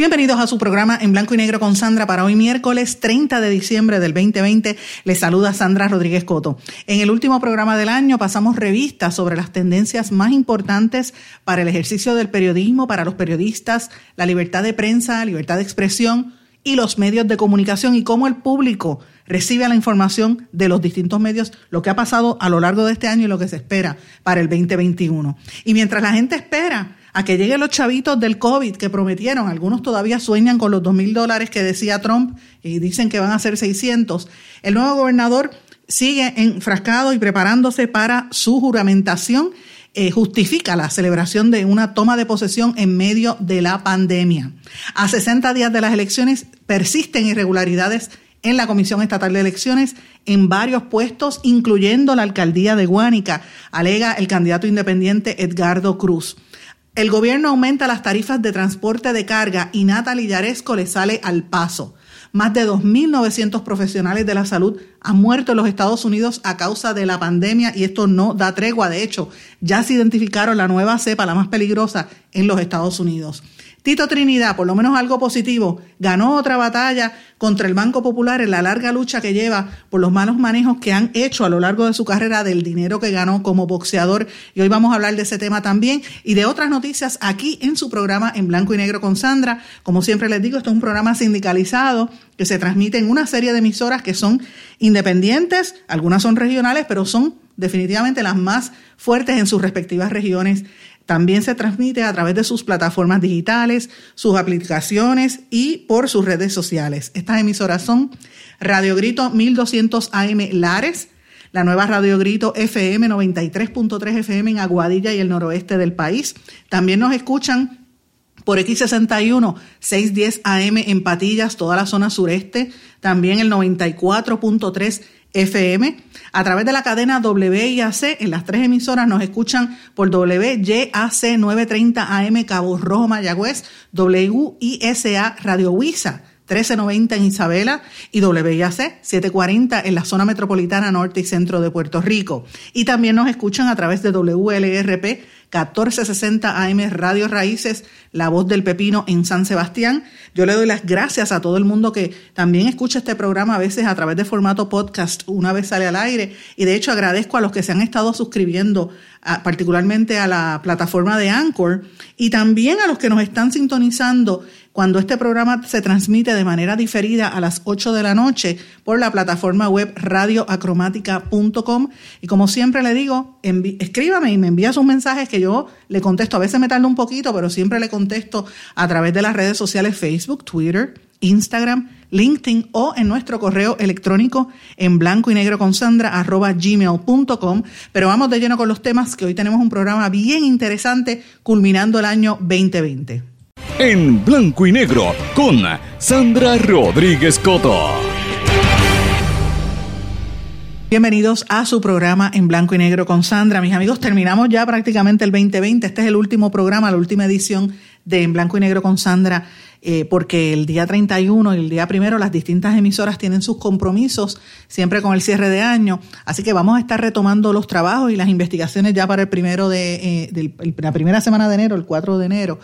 Bienvenidos a su programa en blanco y negro con Sandra para hoy miércoles 30 de diciembre del 2020. Les saluda Sandra Rodríguez Coto. En el último programa del año pasamos revistas sobre las tendencias más importantes para el ejercicio del periodismo, para los periodistas, la libertad de prensa, libertad de expresión y los medios de comunicación y cómo el público recibe la información de los distintos medios, lo que ha pasado a lo largo de este año y lo que se espera para el 2021. Y mientras la gente espera a que lleguen los chavitos del COVID que prometieron, algunos todavía sueñan con los dos mil dólares que decía Trump y dicen que van a ser 600, el nuevo gobernador sigue enfrascado y preparándose para su juramentación. Eh, justifica la celebración de una toma de posesión en medio de la pandemia. A 60 días de las elecciones persisten irregularidades en la Comisión Estatal de Elecciones en varios puestos, incluyendo la alcaldía de Guánica, alega el candidato independiente Edgardo Cruz. El gobierno aumenta las tarifas de transporte de carga y Natalie Yaresco le sale al paso. Más de 2.900 profesionales de la salud han muerto en los Estados Unidos a causa de la pandemia y esto no da tregua. De hecho, ya se identificaron la nueva cepa, la más peligrosa, en los Estados Unidos. Tito Trinidad, por lo menos algo positivo, ganó otra batalla contra el Banco Popular en la larga lucha que lleva por los malos manejos que han hecho a lo largo de su carrera del dinero que ganó como boxeador. Y hoy vamos a hablar de ese tema también y de otras noticias aquí en su programa en blanco y negro con Sandra. Como siempre les digo, esto es un programa sindicalizado que se transmite en una serie de emisoras que son independientes, algunas son regionales, pero son definitivamente las más fuertes en sus respectivas regiones también se transmite a través de sus plataformas digitales, sus aplicaciones y por sus redes sociales. Estas emisoras son Radio Grito 1200 AM Lares, la nueva Radio Grito FM 93.3 FM en Aguadilla y el noroeste del país. También nos escuchan por X61 610 AM en Patillas, toda la zona sureste, también el 94.3 FM. A través de la cadena WIAC, en las tres emisoras nos escuchan por WYAC 930 AM Cabo Rojo Mayagüez, WISA Radio Huiza 1390 en Isabela y WIAC 740 en la zona metropolitana norte y centro de Puerto Rico. Y también nos escuchan a través de WLRP 1460 AM Radio Raíces, La Voz del Pepino en San Sebastián. Yo le doy las gracias a todo el mundo que también escucha este programa a veces a través de formato podcast, una vez sale al aire. Y de hecho agradezco a los que se han estado suscribiendo, particularmente a la plataforma de Anchor, y también a los que nos están sintonizando cuando este programa se transmite de manera diferida a las 8 de la noche por la plataforma web radioacromática.com. Y como siempre le digo, escríbame y me envía sus mensajes que yo le contesto. A veces me tarda un poquito, pero siempre le contesto a través de las redes sociales Facebook, Twitter, Instagram, LinkedIn o en nuestro correo electrónico en blanco y negro con Sandra arroba gmail.com. Pero vamos de lleno con los temas que hoy tenemos un programa bien interesante culminando el año 2020 en blanco y negro con Sandra Rodríguez Coto. Bienvenidos a su programa en blanco y negro con Sandra. Mis amigos, terminamos ya prácticamente el 2020. Este es el último programa, la última edición de En blanco y negro con Sandra, eh, porque el día 31 y el día primero las distintas emisoras tienen sus compromisos, siempre con el cierre de año. Así que vamos a estar retomando los trabajos y las investigaciones ya para el primero de, eh, la primera semana de enero, el 4 de enero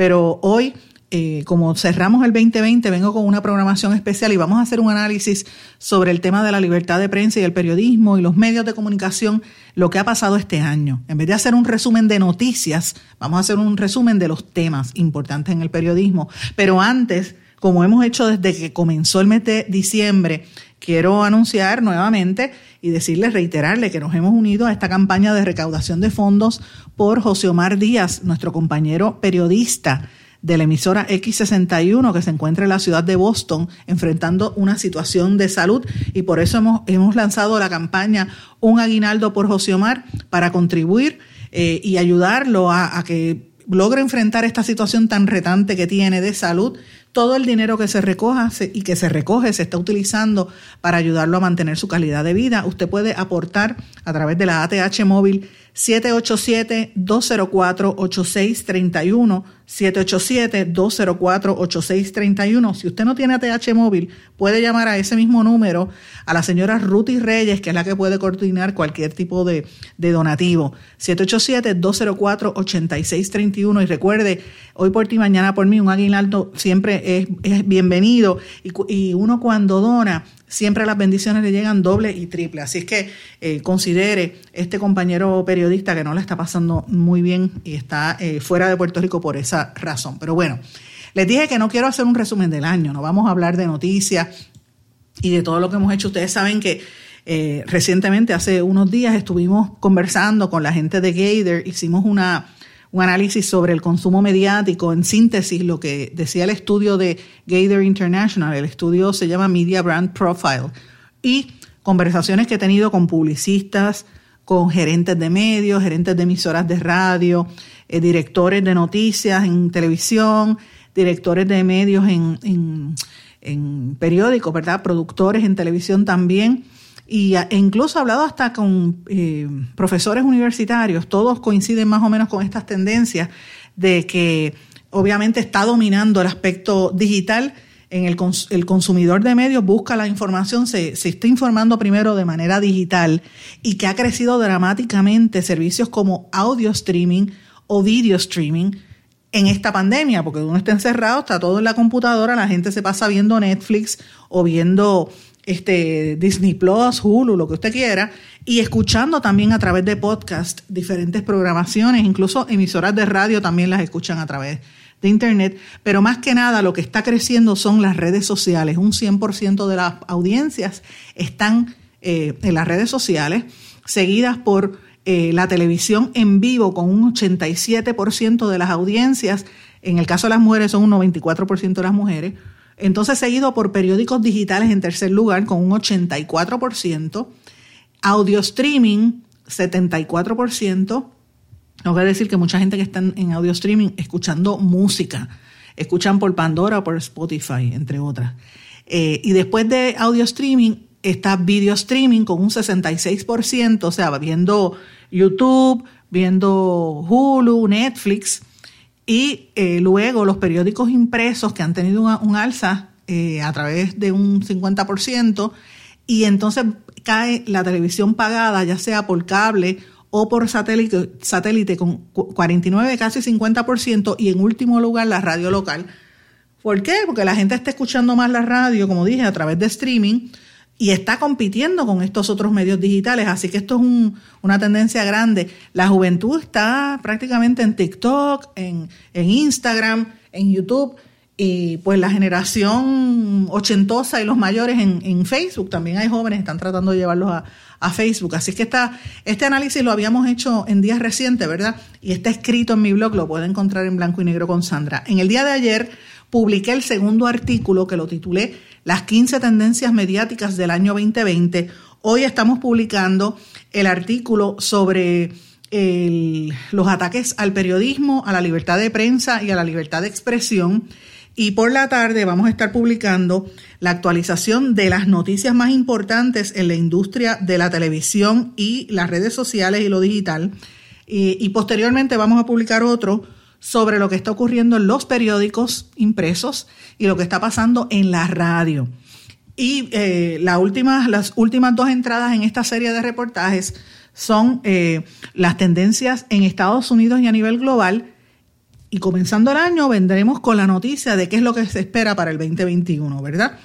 pero hoy, eh, como cerramos el 2020, vengo con una programación especial y vamos a hacer un análisis sobre el tema de la libertad de prensa y el periodismo y los medios de comunicación, lo que ha pasado este año. En vez de hacer un resumen de noticias, vamos a hacer un resumen de los temas importantes en el periodismo. Pero antes, como hemos hecho desde que comenzó el mes de diciembre, quiero anunciar nuevamente y decirles, reiterarle que nos hemos unido a esta campaña de recaudación de fondos por José Omar Díaz, nuestro compañero periodista de la emisora X61 que se encuentra en la ciudad de Boston enfrentando una situación de salud y por eso hemos, hemos lanzado la campaña Un aguinaldo por José Omar para contribuir eh, y ayudarlo a, a que logre enfrentar esta situación tan retante que tiene de salud todo el dinero que se recoja y que se recoge se está utilizando para ayudarlo a mantener su calidad de vida. Usted puede aportar a través de la ATH móvil 787-204-8631 787-204-8631. Si usted no tiene ATH móvil, puede llamar a ese mismo número a la señora Ruti Reyes, que es la que puede coordinar cualquier tipo de, donativo. 787-204-8631. Y recuerde, hoy por ti, mañana por mí, un aguinaldo siempre es, bienvenido. Y, y uno cuando dona, siempre las bendiciones le llegan doble y triple. Así es que eh, considere este compañero periodista que no le está pasando muy bien y está eh, fuera de Puerto Rico por esa razón. Pero bueno, les dije que no quiero hacer un resumen del año, no vamos a hablar de noticias y de todo lo que hemos hecho. Ustedes saben que eh, recientemente, hace unos días, estuvimos conversando con la gente de Gator, hicimos una un análisis sobre el consumo mediático, en síntesis lo que decía el estudio de Gator International, el estudio se llama Media Brand Profile, y conversaciones que he tenido con publicistas, con gerentes de medios, gerentes de emisoras de radio, eh, directores de noticias en televisión, directores de medios en, en, en periódicos, ¿verdad? Productores en televisión también y e incluso he hablado hasta con eh, profesores universitarios, todos coinciden más o menos con estas tendencias de que obviamente está dominando el aspecto digital. En el, el consumidor de medios busca la información, se, se está informando primero de manera digital y que ha crecido dramáticamente servicios como audio streaming o video streaming en esta pandemia, porque uno está encerrado, está todo en la computadora, la gente se pasa viendo Netflix o viendo este, Disney Plus, Hulu, lo que usted quiera, y escuchando también a través de podcast diferentes programaciones, incluso emisoras de radio también las escuchan a través de Internet, pero más que nada lo que está creciendo son las redes sociales. Un 100% de las audiencias están eh, en las redes sociales, seguidas por eh, la televisión en vivo con un 87% de las audiencias. En el caso de las mujeres son un 94% de las mujeres entonces, seguido por periódicos digitales en tercer lugar con un 84%, audio streaming 74%. No quiere decir que mucha gente que está en audio streaming escuchando música, escuchan por Pandora o por Spotify, entre otras. Eh, y después de audio streaming está video streaming con un 66%, o sea, viendo YouTube, viendo Hulu, Netflix y eh, luego los periódicos impresos que han tenido un alza eh, a través de un 50%, y entonces cae la televisión pagada, ya sea por cable o por satélite, satélite con 49, casi 50%, y en último lugar la radio local. ¿Por qué? Porque la gente está escuchando más la radio, como dije, a través de streaming, y está compitiendo con estos otros medios digitales. Así que esto es una tendencia grande. La juventud está prácticamente en TikTok, en, Instagram, en YouTube. Y pues la generación ochentosa y los mayores en, Facebook, también hay jóvenes que están tratando de llevarlos a, a Facebook. Así que este análisis lo habíamos hecho en días recientes, ¿verdad? Y está escrito en mi blog, lo puede encontrar en blanco y negro con Sandra. En el día de ayer publiqué el segundo artículo que lo titulé Las 15 tendencias mediáticas del año 2020. Hoy estamos publicando el artículo sobre los ataques al periodismo, a la libertad de prensa y a la libertad de expresión. Y por la tarde vamos a estar publicando la actualización de las noticias más importantes en la industria de la televisión y las redes sociales y lo digital. Y, y posteriormente vamos a publicar otro sobre lo que está ocurriendo en los periódicos impresos y lo que está pasando en la radio. Y eh, las últimas dos entradas en esta serie de reportajes son eh, las tendencias en Estados Unidos y a nivel global. Y comenzando el año vendremos con la noticia de qué es lo que se espera para el 2021, ¿verdad?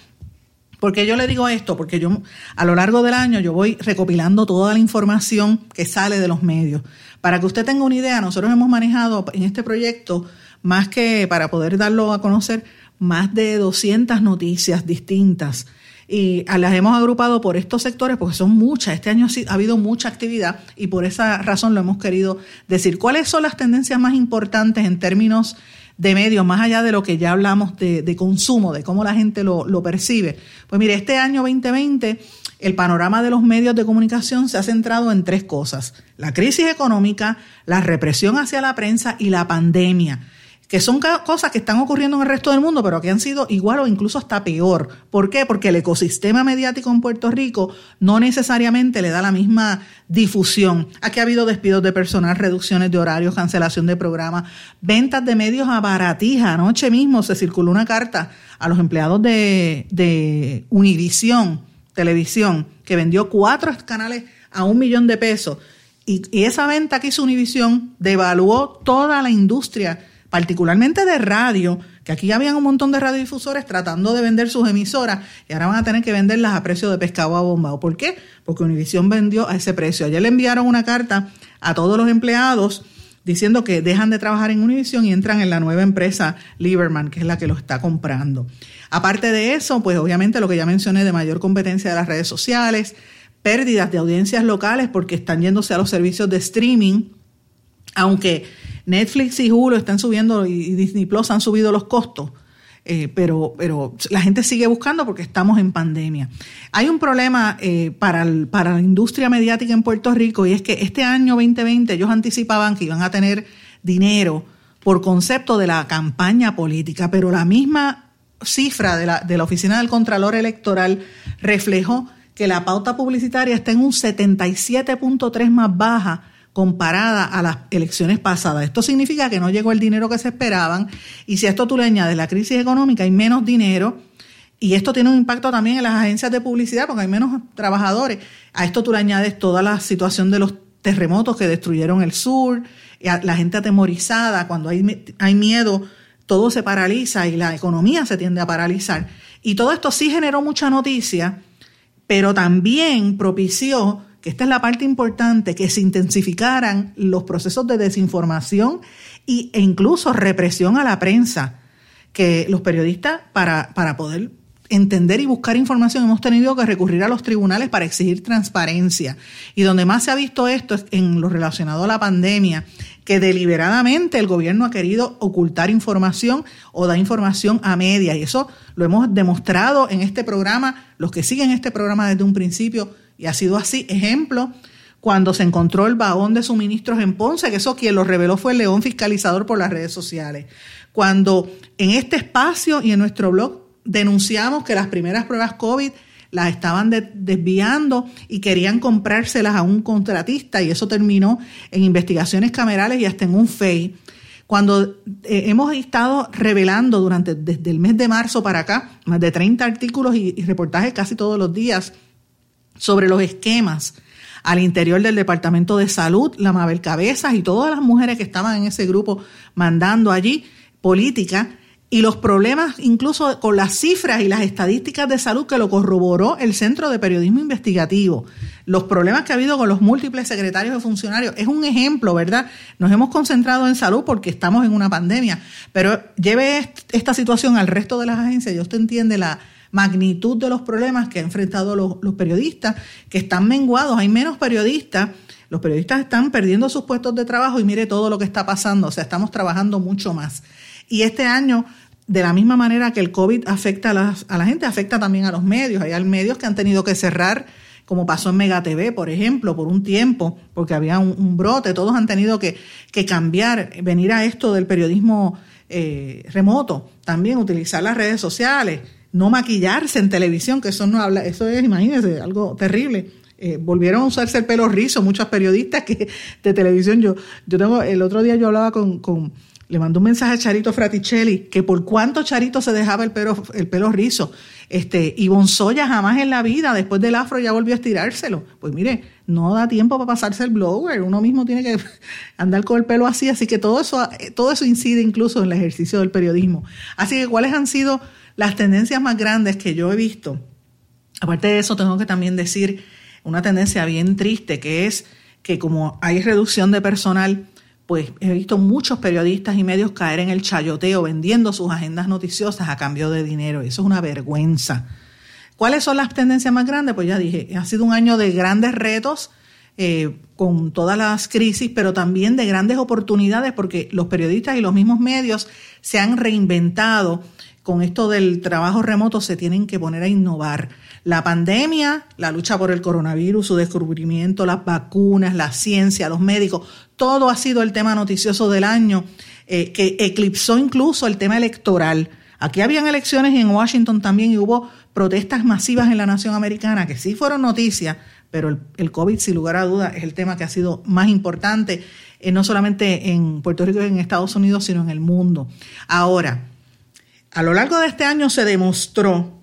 Porque yo le digo esto, porque yo a lo largo del año yo voy recopilando toda la información que sale de los medios. Para que usted tenga una idea, nosotros hemos manejado en este proyecto, más que para poder darlo a conocer, más de 200 noticias distintas. Y las hemos agrupado por estos sectores porque son muchas. Este año ha habido mucha actividad y por esa razón lo hemos querido decir. ¿Cuáles son las tendencias más importantes en términos de medios, más allá de lo que ya hablamos de, consumo, de cómo la gente lo, lo percibe. Pues mire, este año 2020 el panorama de los medios de comunicación se ha centrado en tres cosas. La crisis económica, la represión hacia la prensa y la pandemia que son cosas que están ocurriendo en el resto del mundo, pero que han sido igual o incluso hasta peor. ¿Por qué? Porque el ecosistema mediático en Puerto Rico no necesariamente le da la misma difusión. Aquí ha habido despidos de personal, reducciones de horarios, cancelación de programas, ventas de medios a baratija. Anoche mismo se circuló una carta a los empleados de, de Univisión Televisión, que vendió cuatro canales a un millón de pesos. Y, y esa venta que hizo Univisión devaluó toda la industria particularmente de radio, que aquí habían un montón de radiodifusores tratando de vender sus emisoras y ahora van a tener que venderlas a precio de pescado a bombado. ¿Por qué? Porque Univision vendió a ese precio. Ayer le enviaron una carta a todos los empleados diciendo que dejan de trabajar en Univision y entran en la nueva empresa Lieberman, que es la que lo está comprando. Aparte de eso, pues obviamente lo que ya mencioné de mayor competencia de las redes sociales, pérdidas de audiencias locales porque están yéndose a los servicios de streaming, aunque Netflix y Hulu están subiendo y Disney Plus han subido los costos. Eh, pero, pero la gente sigue buscando porque estamos en pandemia. Hay un problema eh, para, para la industria mediática en Puerto Rico y es que este año 2020 ellos anticipaban que iban a tener dinero por concepto de la campaña política, pero la misma cifra de la, de la Oficina del Contralor Electoral reflejó que la pauta publicitaria está en un 77.3 más baja comparada a las elecciones pasadas. Esto significa que no llegó el dinero que se esperaban y si a esto tú le añades la crisis económica, hay menos dinero y esto tiene un impacto también en las agencias de publicidad porque hay menos trabajadores. A esto tú le añades toda la situación de los terremotos que destruyeron el sur, la gente atemorizada, cuando hay, hay miedo, todo se paraliza y la economía se tiende a paralizar. Y todo esto sí generó mucha noticia, pero también propició esta es la parte importante, que se intensificaran los procesos de desinformación e incluso represión a la prensa, que los periodistas para, para poder entender y buscar información hemos tenido que recurrir a los tribunales para exigir transparencia. Y donde más se ha visto esto es en lo relacionado a la pandemia, que deliberadamente el gobierno ha querido ocultar información o dar información a media. Y eso lo hemos demostrado en este programa, los que siguen este programa desde un principio y ha sido así. Ejemplo, cuando se encontró el vagón de suministros en Ponce, que eso quien lo reveló fue el León Fiscalizador por las redes sociales. Cuando en este espacio y en nuestro blog denunciamos que las primeras pruebas COVID las estaban desviando y querían comprárselas a un contratista y eso terminó en investigaciones camerales y hasta en un FEI. Cuando eh, hemos estado revelando durante desde el mes de marzo para acá más de 30 artículos y reportajes casi todos los días sobre los esquemas al interior del Departamento de Salud, la Mabel Cabezas y todas las mujeres que estaban en ese grupo mandando allí política y los problemas incluso con las cifras y las estadísticas de salud que lo corroboró el Centro de Periodismo Investigativo. Los problemas que ha habido con los múltiples secretarios de funcionarios es un ejemplo, ¿verdad? Nos hemos concentrado en salud porque estamos en una pandemia, pero lleve esta situación al resto de las agencias y usted entiende la, magnitud de los problemas que han enfrentado los, periodistas, que están menguados, hay menos periodistas, los periodistas están perdiendo sus puestos de trabajo y mire todo lo que está pasando, o sea, estamos trabajando mucho más. Y este año, de la misma manera que el COVID afecta a la, gente, afecta también a los medios. Hay medios que han tenido que cerrar, como pasó en Mega TV, por ejemplo, por un tiempo, porque había un, brote. Todos han tenido que, cambiar, venir a esto del periodismo eh, remoto, también utilizar las redes sociales no maquillarse en televisión, que eso no habla, eso es, imagínense, algo terrible. Eh, volvieron a usarse el pelo rizo, muchos periodistas que de televisión. Yo, yo tengo, el otro día yo hablaba con, con le mandó un mensaje a Charito Fraticelli que por cuánto Charito se dejaba el pelo, el pelo rizo. Este, y Bonzoya jamás en la vida, después del afro, ya volvió a estirárselo. Pues mire, no da tiempo para pasarse el blower, uno mismo tiene que andar con el pelo así, así que todo eso, todo eso incide incluso en el ejercicio del periodismo. Así que, ¿cuáles han sido las tendencias más grandes que yo he visto, aparte de eso, tengo que también decir una tendencia bien triste, que es que como hay reducción de personal, pues he visto muchos periodistas y medios caer en el chayoteo vendiendo sus agendas noticiosas a cambio de dinero. Eso es una vergüenza. ¿Cuáles son las tendencias más grandes? Pues ya dije, ha sido un año de grandes retos eh, con todas las crisis, pero también de grandes oportunidades porque los periodistas y los mismos medios se han reinventado. Con esto del trabajo remoto se tienen que poner a innovar. La pandemia, la lucha por el coronavirus, su descubrimiento, las vacunas, la ciencia, los médicos, todo ha sido el tema noticioso del año eh, que eclipsó incluso el tema electoral. Aquí habían elecciones en Washington también y hubo protestas masivas en la nación americana que sí fueron noticias, pero el, COVID, sin lugar a dudas, es el tema que ha sido más importante, eh, no solamente en Puerto Rico y en Estados Unidos, sino en el mundo. Ahora, a lo largo de este año se demostró,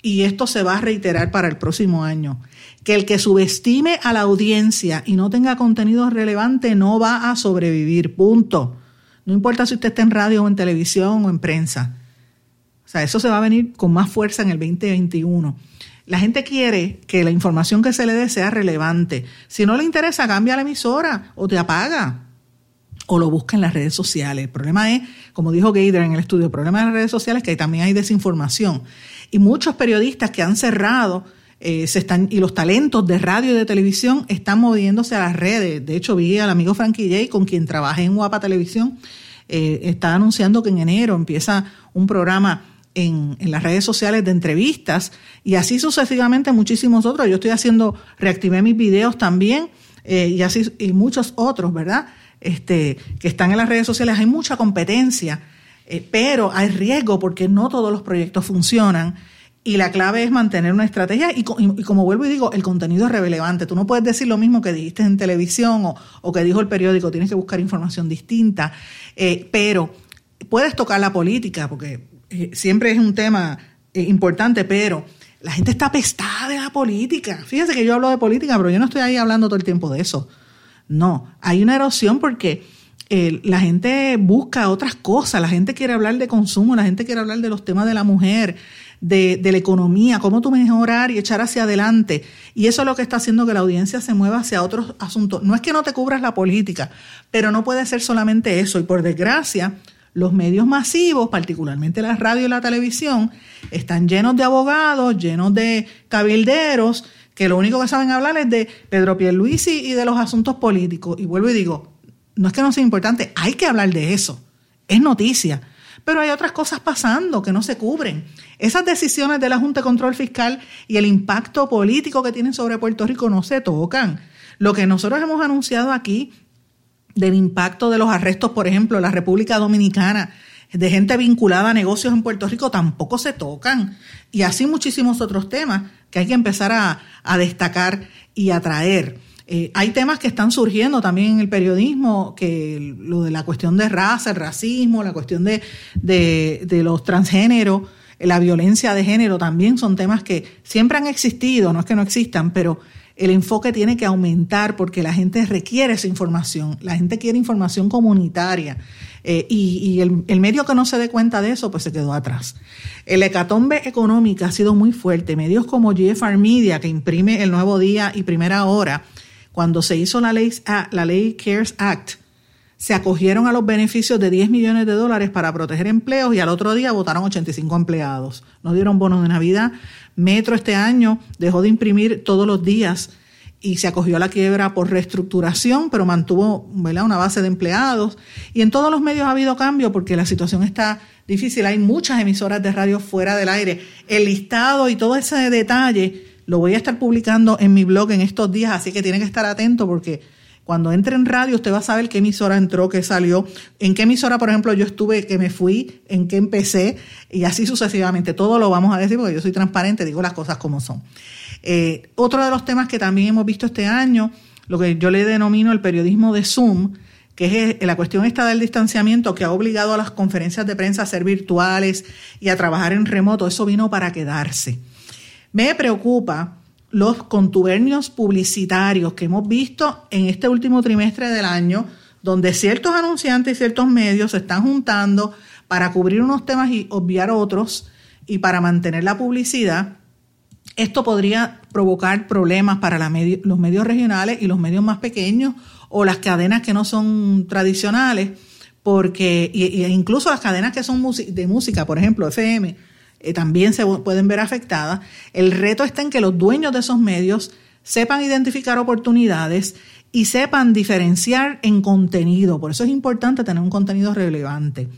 y esto se va a reiterar para el próximo año, que el que subestime a la audiencia y no tenga contenido relevante no va a sobrevivir, punto. No importa si usted está en radio o en televisión o en prensa. O sea, eso se va a venir con más fuerza en el 2021. La gente quiere que la información que se le dé sea relevante. Si no le interesa, cambia la emisora o te apaga o lo busca en las redes sociales. El problema es, como dijo Gator en el estudio, el problema de las redes sociales es que también hay desinformación. Y muchos periodistas que han cerrado eh, se están, y los talentos de radio y de televisión están moviéndose a las redes. De hecho, vi al amigo Frankie J, con quien trabajé en Guapa Televisión, eh, está anunciando que en enero empieza un programa en, las redes sociales de entrevistas y así sucesivamente muchísimos otros. Yo estoy haciendo, reactivé mis videos también eh, y así y muchos otros, ¿verdad? Este, que están en las redes sociales. Hay mucha competencia, eh, pero hay riesgo porque no todos los proyectos funcionan. Y la clave es mantener una estrategia y, como vuelvo y digo, el contenido es relevante. Tú no puedes decir lo mismo que dijiste en televisión o, que dijo el periódico, tienes que buscar información distinta, eh, pero puedes tocar la política, porque eh, siempre es un tema importante, pero la gente está pestada de la política. Fíjese que yo hablo de política, pero yo no estoy ahí hablando todo el tiempo de eso. No, hay una erosión porque eh, la gente busca otras cosas, la gente quiere hablar de consumo, la gente quiere hablar de los temas de la mujer, de, de, la economía, cómo tú mejorar y echar hacia adelante. Y eso es lo que está haciendo que la audiencia se mueva hacia otros asuntos. No es que no te cubras la política, pero no puede ser solamente eso. Y por desgracia, los medios masivos, particularmente la radio y la televisión, están llenos de abogados, llenos de cabilderos, que lo único que saben hablar es de Pedro Pierluisi y de los asuntos políticos. Y vuelvo y digo, no es que no sea importante, hay que hablar de eso. Es noticia. Pero hay otras cosas pasando que no se cubren. Esas decisiones de la Junta de Control Fiscal y el impacto político que tienen sobre Puerto Rico no se tocan. Lo que nosotros hemos anunciado aquí del impacto de los arrestos, por ejemplo, en la República Dominicana, de gente vinculada a negocios en Puerto Rico, tampoco se tocan. Y así muchísimos otros temas que hay que empezar a, destacar y a traer. Eh, hay temas que están surgiendo también en el periodismo, que lo de la cuestión de raza, el racismo, la cuestión de, de, de los transgéneros, la violencia de género, también son temas que siempre han existido, no es que no existan, pero el enfoque tiene que aumentar porque la gente requiere esa información, la gente quiere información comunitaria eh, y, el, medio que no se dé cuenta de eso pues se quedó atrás. El hecatombe económica ha sido muy fuerte, medios como GFR Media que imprime El Nuevo Día y Primera Hora, cuando se hizo la ley, ah, la ley CARES Act, se acogieron a los beneficios de 10 millones de dólares para proteger empleos y al otro día votaron 85 empleados. No dieron bonos de Navidad, Metro este año dejó de imprimir todos los días y se acogió a la quiebra por reestructuración, pero mantuvo una base de empleados. Y en todos los medios ha habido cambio porque la situación está difícil. Hay muchas emisoras de radio fuera del aire. El listado y todo ese detalle lo voy a estar publicando en mi blog en estos días, así que tiene que estar atento porque cuando entre en radio, usted va a saber qué emisora entró, qué salió, en qué emisora, por ejemplo, yo estuve, que me fui, en qué empecé, y así sucesivamente. Todo lo vamos a decir porque yo soy transparente, digo las cosas como son. Eh, otro de los temas que también hemos visto este año, lo que yo le denomino el periodismo de Zoom, que es la cuestión esta del distanciamiento que ha obligado a las conferencias de prensa a ser virtuales y a trabajar en remoto, eso vino para quedarse. Me preocupa los contubernios publicitarios que hemos visto en este último trimestre del año, donde ciertos anunciantes y ciertos medios se están juntando para cubrir unos temas y obviar otros y para mantener la publicidad. Esto podría provocar problemas para los medios regionales y los medios más pequeños o las cadenas que no son tradicionales, porque incluso las cadenas que son de música, por ejemplo, FM, eh, también se pueden ver afectadas. El reto está en que los dueños de esos medios sepan identificar oportunidades y sepan diferenciar en contenido. Por eso es importante tener un contenido relevante.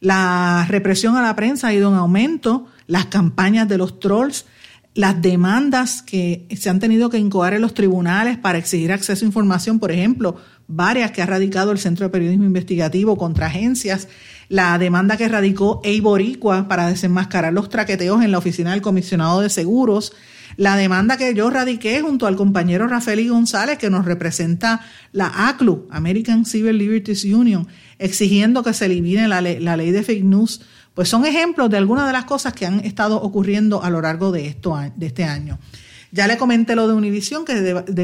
La represión a la prensa ha ido en aumento, las campañas de los trolls, las demandas que se han tenido que incoar en los tribunales para exigir acceso a información, por ejemplo, varias que ha radicado el Centro de Periodismo Investigativo contra agencias, la demanda que radicó Eiboricua para desenmascarar los traqueteos en la oficina del comisionado de seguros, la demanda que yo radiqué junto al compañero Rafael González, que nos representa la ACLU, American Civil Liberties Union, exigiendo que se elimine la la ley de fake news, pues son ejemplos de algunas de las cosas que han estado ocurriendo a lo largo de, esto, de este año. Ya le comenté lo de Univision, que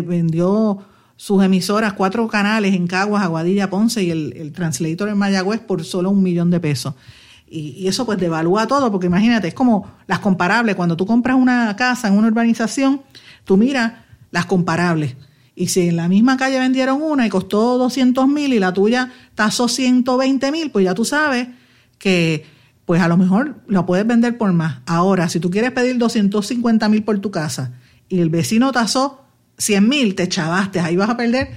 vendió sus emisoras, cuatro canales en Caguas, Aguadilla, Ponce y el, translator en Mayagüez por solo un millón de pesos. Y, eso pues devalúa todo, porque imagínate, es como las comparables. Cuando tú compras una casa en una urbanización, tú miras las comparables. Y si en la misma calle vendieron una y costó 200 mil y la tuya tasó 120 mil, pues ya tú sabes que pues a lo mejor la puedes vender por más. Ahora, si tú quieres pedir 250 mil por tu casa y el vecino tasó 100 mil, te chavaste, ahí vas a perder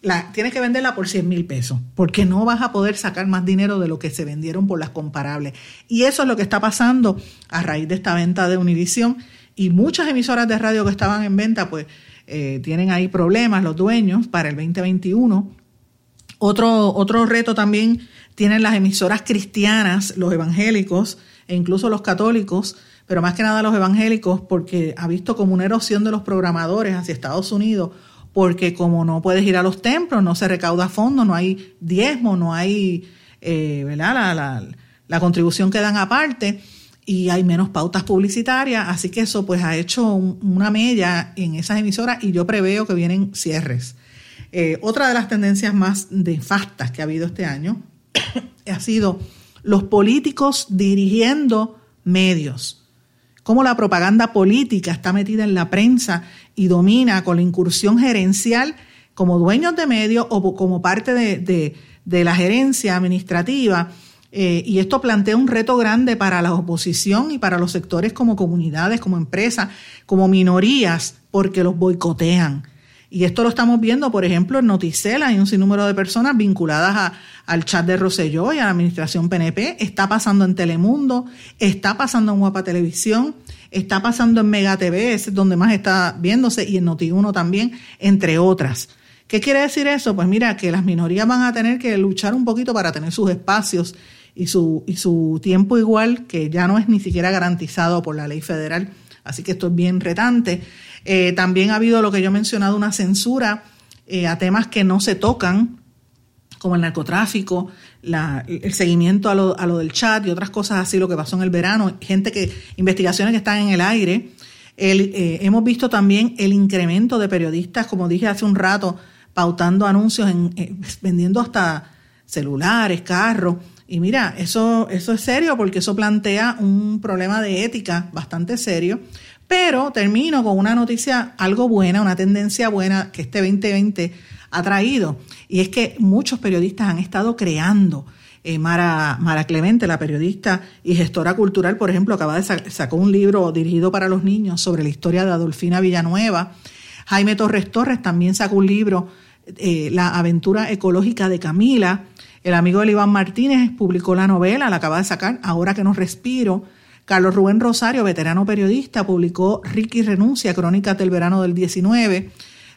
la, tienes que venderla por 100 mil pesos, porque no vas a poder sacar más dinero de lo que se vendieron por las comparables. Y eso es lo que está pasando a raíz de esta venta de Univision. Y muchas emisoras de radio que estaban en venta, pues eh, tienen ahí problemas los dueños para el 2021. Otro, otro reto también tienen las emisoras cristianas, los evangélicos e incluso los católicos, pero más que nada los evangélicos, porque ha visto como una erosión de los programadores hacia Estados Unidos porque como no puedes ir a los templos, no se recauda fondo, no hay diezmo, no hay eh, la, contribución que dan aparte y hay menos pautas publicitarias, así que eso pues ha hecho una mella en esas emisoras y yo preveo que vienen cierres. Eh, otra de las tendencias más nefastas que ha habido este año ha sido los políticos dirigiendo medios cómo la propaganda política está metida en la prensa y domina con la incursión gerencial como dueños de medios o como parte de, la gerencia administrativa. Eh, y esto plantea un reto grande para la oposición y para los sectores como comunidades, como empresas, como minorías, porque los boicotean. Y esto lo estamos viendo, por ejemplo, en Noticela, hay un sinnúmero de personas vinculadas al chat de Roselló y a la administración PNP. Está pasando en Telemundo, está pasando en Guapa Televisión, está pasando en Mega TV, es donde más está viéndose, y en Noti1 también, entre otras. ¿Qué quiere decir eso? Pues mira, que las minorías van a tener que luchar un poquito para tener sus espacios y su, y su tiempo igual, que ya no es ni siquiera garantizado por la ley federal. Así que esto es bien retante. Eh, también ha habido lo que yo he mencionado, una censura eh, a temas que no se tocan, como el narcotráfico, el seguimiento a lo, del chat y otras cosas así, lo que pasó en el verano, gente que, investigaciones que están en el aire. Eh, hemos visto también el incremento de periodistas, como dije hace un rato, pautando anuncios, en, vendiendo hasta celulares, carros. Y mira, eso, eso es serio porque eso plantea un problema de ética bastante serio pero termino con una noticia algo buena, una tendencia buena que este 2020 ha traído. Y es que muchos periodistas han estado creando. Eh, Mara, Mara Clemente, la periodista y gestora cultural, por ejemplo, acaba de sacó un libro dirigido para los niños sobre la historia de Adolfina Villanueva. Jaime Torres Torres también sacó un libro, eh, La aventura ecológica de Camila. El amigo de Iván Martínez publicó la novela, la acaba de sacar, Ahora que no respiro Carlos Rubén Rosario, veterano periodista, publicó Ricky Renuncia, Crónicas del Verano del 19.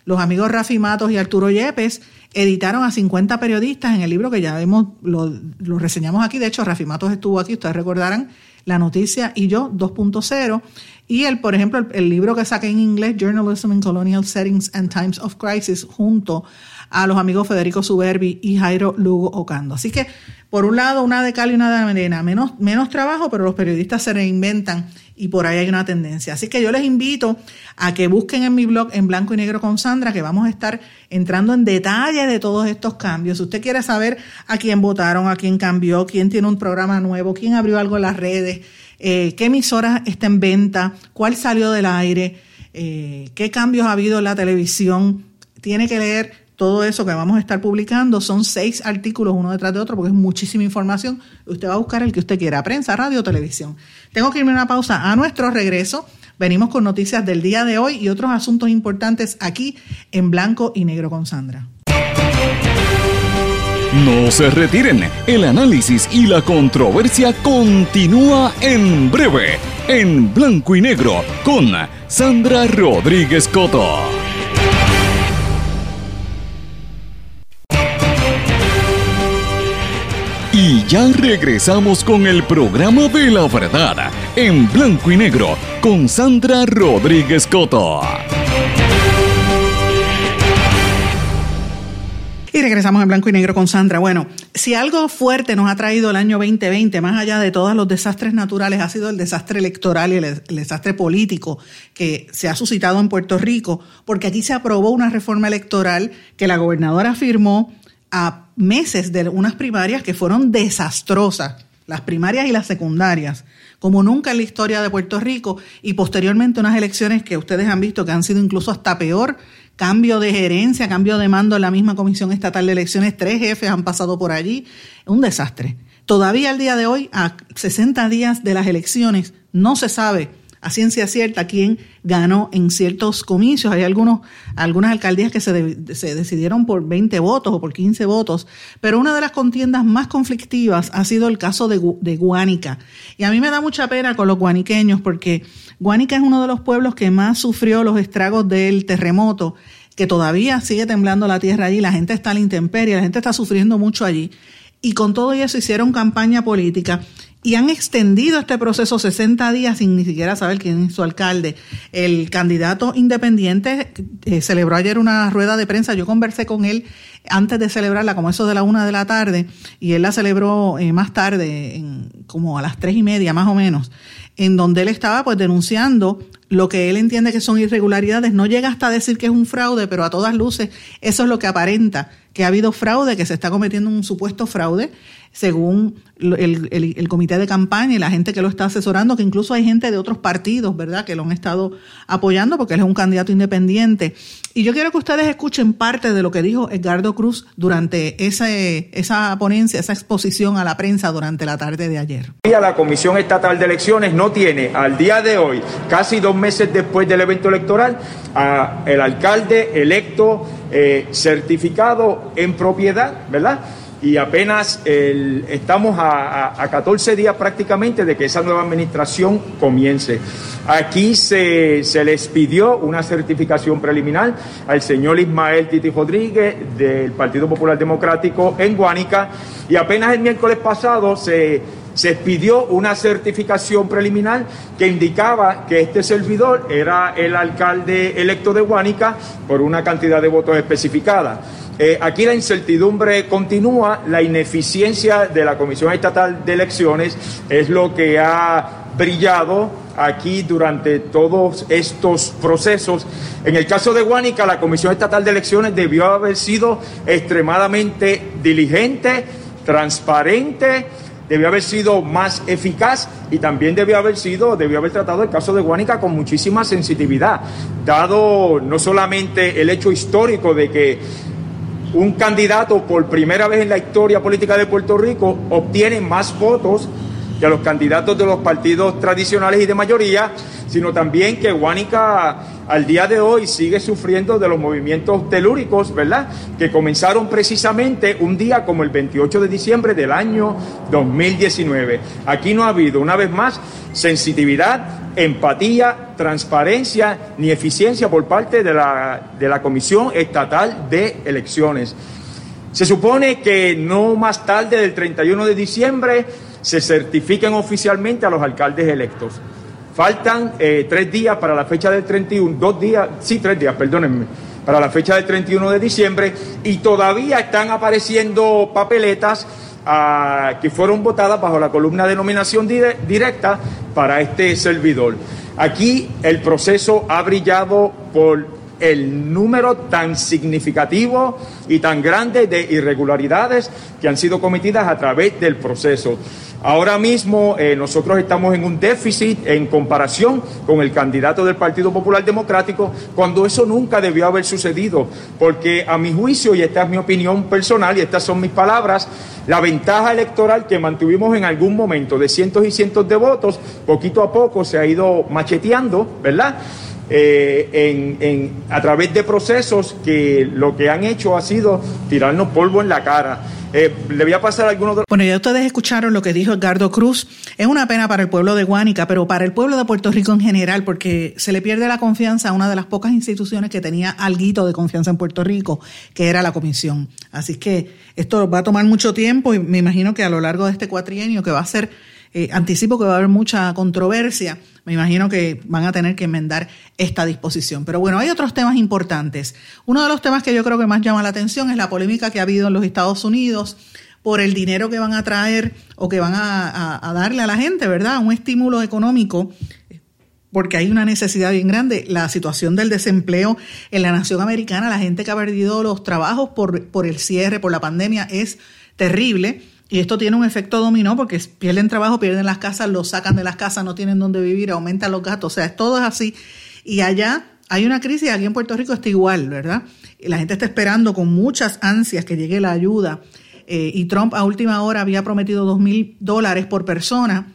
Los amigos Rafi Matos y Arturo Yepes editaron a 50 periodistas en el libro que ya vemos, lo, reseñamos aquí. De hecho, Rafi Matos estuvo aquí, ustedes recordarán, La Noticia y yo 2.0. Y el, por ejemplo, el, el, libro que saqué en inglés, Journalism in Colonial Settings and Times of Crisis, junto a los amigos Federico Suberbi y Jairo Lugo Ocando. Así que, por un lado, una de cal y una de arena, menos, menos trabajo, pero los periodistas se reinventan y por ahí hay una tendencia. Así que yo les invito a que busquen en mi blog en blanco y negro con Sandra, que vamos a estar entrando en detalle de todos estos cambios. Si usted quiere saber a quién votaron, a quién cambió, quién tiene un programa nuevo, quién abrió algo en las redes, eh, qué emisora está en venta, cuál salió del aire, eh, qué cambios ha habido en la televisión, tiene que leer todo eso que vamos a estar publicando son seis artículos uno detrás de otro porque es muchísima información. Usted va a buscar el que usted quiera, prensa, radio, televisión. Tengo que irme a una pausa. A nuestro regreso Venimos con noticias del día de hoy y otros asuntos importantes aquí en Blanco y Negro con Sandra. No se retiren, el análisis y la controversia continúa en breve, en Blanco y Negro, con Sandra Rodríguez Coto. Y ya regresamos con el programa de la verdad, en Blanco y Negro, con Sandra Rodríguez Coto. Y regresamos en blanco y negro con Sandra. Bueno, si algo fuerte nos ha traído el año 2020, más allá de todos los desastres naturales, ha sido el desastre electoral y el, desastre político que se ha suscitado en Puerto Rico, porque aquí se aprobó una reforma electoral que la gobernadora firmó a meses de unas primarias que fueron desastrosas, las primarias y las secundarias, como nunca en la historia de Puerto Rico, y posteriormente unas elecciones que ustedes han visto que han sido incluso hasta peor cambio de gerencia, cambio de mando en la misma Comisión Estatal de Elecciones, tres jefes han pasado por allí, un desastre. Todavía al día de hoy, a 60 días de las elecciones, no se sabe a ciencia cierta quién ganó en ciertos comicios. Hay algunos, algunas alcaldías que se, decidieron por 20 votos o por 15 votos, pero una de las contiendas más conflictivas ha sido el caso de, de Guánica. Y a mí me da mucha pena con los guaniqueños porque Guánica es uno de los pueblos que más sufrió los estragos del terremoto, que todavía sigue temblando la tierra allí, la gente está a la intemperie, la gente está sufriendo mucho allí. Y con todo eso hicieron campaña política y han extendido este proceso 60 días sin ni siquiera saber quién es su alcalde. El candidato independiente eh, celebró ayer una rueda de prensa, yo conversé con él antes de celebrarla, como eso de la una de la tarde, y él la celebró eh, más tarde, en, como a las tres y media más o menos en donde él estaba pues denunciando lo que él entiende que son irregularidades. No llega hasta decir que es un fraude, pero a todas luces eso es lo que aparenta, que ha habido fraude, que se está cometiendo un supuesto fraude según el, comité de campaña y la gente que lo está asesorando, que incluso hay gente de otros partidos, ¿verdad?, que lo han estado apoyando porque él es un candidato independiente. Y yo quiero que ustedes escuchen parte de lo que dijo Edgardo Cruz durante esa, esa ponencia, esa exposición a la prensa durante la tarde de ayer. La Comisión Estatal de Elecciones no tiene al día de hoy, casi dos meses después del evento electoral, a el alcalde electo eh, certificado en propiedad, ¿verdad? Y apenas estamos a, 14 días prácticamente de que esa nueva administración comience. Aquí se, les pidió una certificación preliminar al señor Ismael Titi Rodríguez del Partido Popular Democrático en Guánica y apenas el miércoles pasado se, se pidió una certificación preliminar que indicaba que este servidor era el alcalde electo de Guánica por una cantidad de votos especificada. Eh, aquí la incertidumbre continúa, la ineficiencia de la Comisión Estatal de Elecciones es lo que ha brillado aquí durante todos estos procesos. En el caso de Guánica, la Comisión Estatal de Elecciones debió haber sido extremadamente diligente, transparente, debió haber sido más eficaz y también debió haber sido, debió haber tratado el caso de Guánica con muchísima sensitividad, dado no solamente el hecho histórico de que un candidato por primera vez en la historia política de Puerto Rico obtiene más votos que los candidatos de los partidos tradicionales y de mayoría, sino también que Guánica al día de hoy sigue sufriendo de los movimientos telúricos, ¿verdad? Que comenzaron precisamente un día como el 28 de diciembre del año 2019. Aquí no ha habido, una vez más, sensitividad, empatía, transparencia ni eficiencia por parte de la, de la Comisión Estatal de Elecciones. Se supone que no más tarde del 31 de diciembre se certifiquen oficialmente a los alcaldes electos. Faltan eh, tres días para la fecha del 31, dos días, sí, tres días, perdónenme, para la fecha del 31 de diciembre y todavía están apareciendo papeletas ah, que fueron votadas bajo la columna de nominación directa para este servidor. Aquí el proceso ha brillado por el número tan significativo y tan grande de irregularidades que han sido cometidas a través del proceso. Ahora mismo eh, nosotros estamos en un déficit en comparación con el candidato del Partido Popular Democrático, cuando eso nunca debió haber sucedido, porque a mi juicio, y esta es mi opinión personal y estas son mis palabras, la ventaja electoral que mantuvimos en algún momento de cientos y cientos de votos, poquito a poco se ha ido macheteando, ¿verdad? Eh, a través de procesos que lo que han hecho ha sido tirarnos polvo en la cara. Eh, le voy a pasar algunos de... Bueno, ya ustedes escucharon lo que dijo Edgardo Cruz. Es una pena para el pueblo de Guánica, pero para el pueblo de Puerto Rico en general, porque se le pierde la confianza a una de las pocas instituciones que tenía alguito de confianza en Puerto Rico, que era la comisión. Así que esto va a tomar mucho tiempo y me imagino que a lo largo de este cuatrienio, que va a ser eh, anticipo que va a haber mucha controversia. Me imagino que van a tener que enmendar esta disposición. Pero bueno, hay otros temas importantes. Uno de los temas que yo creo que más llama la atención es la polémica que ha habido en los Estados Unidos por el dinero que van a traer o que van a, darle a la gente, ¿verdad? Un estímulo económico porque hay una necesidad bien grande. La situación del desempleo en la nación americana, la gente que ha perdido los trabajos por, por el cierre, por la pandemia, es terrible. Y esto tiene un efecto dominó porque pierden trabajo, pierden las casas, los sacan de las casas, no tienen dónde vivir, aumentan los gastos. O sea, todo es así. Y allá hay una crisis, aquí en Puerto Rico está igual, ¿verdad? La gente está esperando con muchas ansias que llegue la ayuda. Eh, y Trump a última hora había prometido dos mil dólares por persona,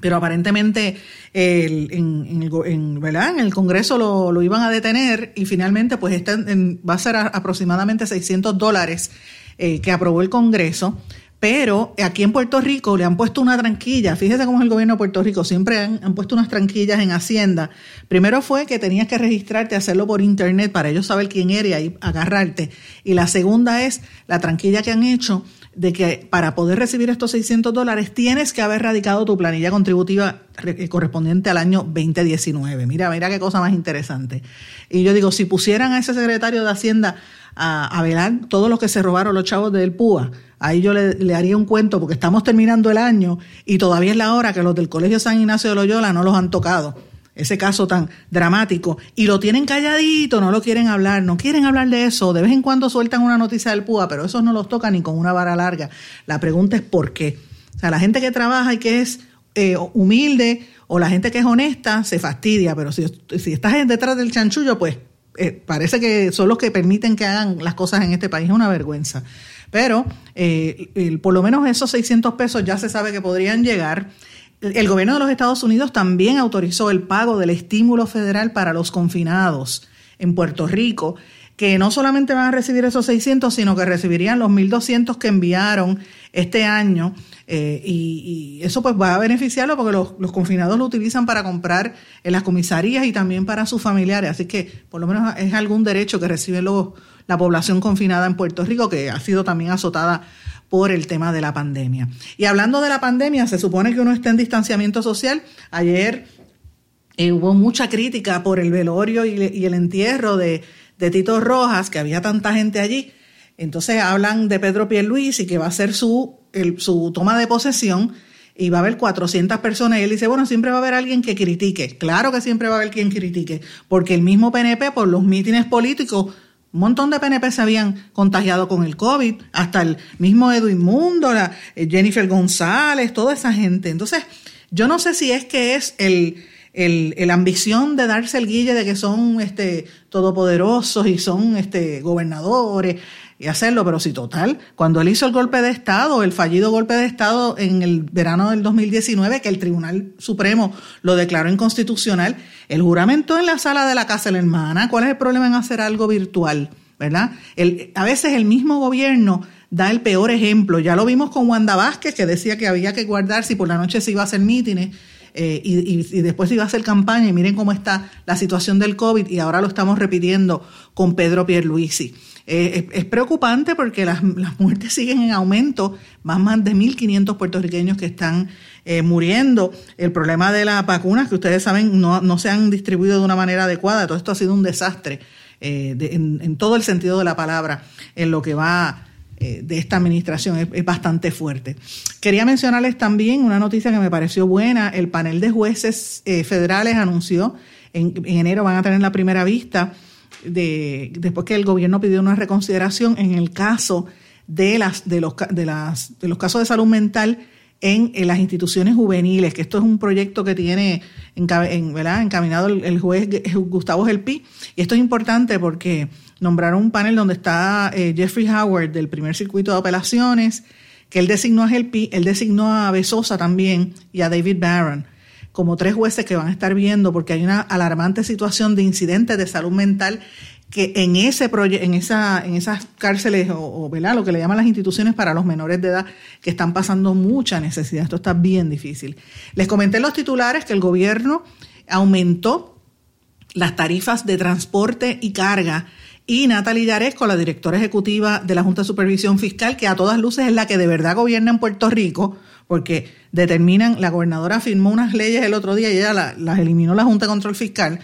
pero aparentemente en, el, en el Congreso lo, iban a detener y finalmente pues está va a ser aproximadamente 600 dólares eh, que aprobó el Congreso. Pero aquí en Puerto Rico le han puesto una tranquilla. Fíjese cómo es el gobierno de Puerto Rico. Siempre han, puesto unas tranquillas en Hacienda. Primero fue que tenías que registrarte, hacerlo por internet para ellos saber quién eres y agarrarte. Y la segunda es la tranquilla que han hecho de que para poder recibir estos 600 dólares tienes que haber radicado tu planilla contributiva eh, correspondiente al año 2019. Mira, mira qué cosa más interesante. Y yo digo, si pusieran a ese secretario de Hacienda a, a velar todos los que se robaron los chavos del PUA, Ahí yo le, haría un cuento porque estamos terminando el año y todavía es la hora que los del Colegio San Ignacio de Loyola no los han tocado. Ese caso tan dramático. Y lo tienen calladito, no lo quieren hablar, no quieren hablar de eso. De vez en cuando sueltan una noticia del PUA, pero eso no los toca ni con una vara larga. La pregunta es por qué. O sea, la gente que trabaja y que es eh, humilde o la gente que es honesta se fastidia, pero si, si estás detrás del chanchullo, pues eh, parece que son los que permiten que hagan las cosas en este país. Es una vergüenza. Pero eh, por lo menos esos 600 pesos ya se sabe que podrían llegar. El gobierno de los Estados Unidos también autorizó el pago del estímulo federal para los confinados en Puerto Rico, que no solamente van a recibir esos 600, sino que recibirían los 1.200 que enviaron este año. Eh, y, eso pues va a beneficiarlo porque los, los, confinados lo utilizan para comprar en las comisarías y también para sus familiares. Así que por lo menos es algún derecho que reciben los, la población confinada en Puerto Rico, que ha sido también azotada por el tema de la pandemia. Y hablando de la pandemia, se supone que uno está en distanciamiento social. Ayer eh, hubo mucha crítica por el velorio y, el entierro de, Tito Rojas, que había tanta gente allí. Entonces hablan de Pedro Pierluisi, que va a ser su, su toma de posesión y va a haber 400 personas. Y él dice, bueno, siempre va a haber alguien que critique. Claro que siempre va a haber quien critique, porque el mismo PNP, por los mítines políticos, un montón de PNP se habían contagiado con el COVID, hasta el mismo Edwin Mundo, la, eh, Jennifer González, toda esa gente. Entonces, yo no sé si es que es el, el, ambición de darse el guille de que son este, todopoderosos y son este, gobernadores y hacerlo, pero si total, cuando él hizo el golpe de Estado, el fallido golpe de Estado en el verano del 2019, que el Tribunal Supremo lo declaró inconstitucional, el juramento en la sala de la casa de la hermana, ¿cuál es el problema en hacer algo virtual? ¿Verdad? A veces el mismo gobierno da el peor ejemplo. Ya lo vimos con Wanda Vázquez, que decía que había que guardar si por la noche se iba a hacer mítines. Eh, y, y, después iba a hacer campaña y miren cómo está la situación del COVID y ahora lo estamos repitiendo con Pedro Pierluisi. Eh, es, preocupante porque las, muertes siguen en aumento, más, más de 1.500 puertorriqueños que están eh, muriendo. El problema de las vacunas, que ustedes saben, no, se han distribuido de una manera adecuada. Todo esto ha sido un desastre eh, en, todo el sentido de la palabra en lo que va de esta administración. Es, bastante fuerte. Quería mencionarles también una noticia que me pareció buena. El panel de jueces federales anunció en, en enero van a tener la primera vista de, después que el gobierno pidió una reconsideración en el caso de, las, de, los, de, las, de los casos de salud mental en, las instituciones juveniles, que esto es un proyecto que tiene en, ¿verdad? encaminado el, juez Gustavo Gelpi. Y esto es importante porque nombraron un panel donde está eh, Jeffrey Howard del primer circuito de apelaciones, que él designó a Gelpi, él designó a Besosa también y a David Barron como tres jueces que van a estar viendo porque hay una alarmante situación de incidentes de salud mental que en ese en esa en esas cárceles o, ¿verdad? lo que le llaman las instituciones para los menores de edad que están pasando mucha necesidad. Esto está bien difícil. Les comenté en los titulares que el gobierno aumentó las tarifas de transporte y carga y Natalie Yaresco, la directora ejecutiva de la Junta de Supervisión Fiscal, que a todas luces es la que de verdad gobierna en Puerto Rico, porque determinan, la gobernadora firmó unas leyes el otro día y ella las eliminó la Junta de Control Fiscal,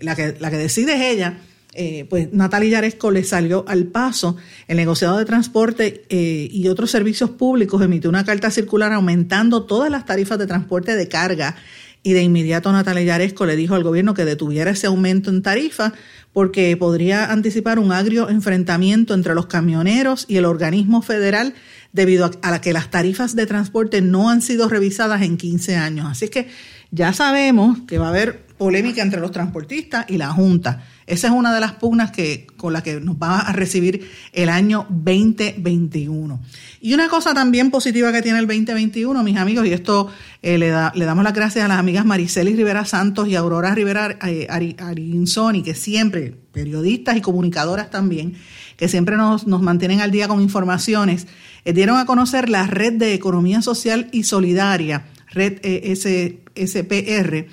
la que, la que decide es ella, eh, pues Natalia Yaresco le salió al paso. El negociado de transporte eh, y otros servicios públicos emitió una carta circular aumentando todas las tarifas de transporte de carga. Y de inmediato Natalia Yaresco le dijo al gobierno que detuviera ese aumento en tarifa porque podría anticipar un agrio enfrentamiento entre los camioneros y el organismo federal debido a, la que las tarifas de transporte no han sido revisadas en 15 años. Así que ya sabemos que va a haber polémica entre los transportistas y la Junta. Esa es una de las pugnas que, con la que nos va a recibir el año 2021. Y una cosa también positiva que tiene el 2021, mis amigos, y esto eh, le, da, le damos las gracias a las amigas Maricelis Rivera Santos y Aurora Rivera eh, que siempre, periodistas y comunicadoras también, que siempre nos, nos mantienen al día con informaciones, dieron a conocer la Red de Economía Social y Solidaria, Red SPR,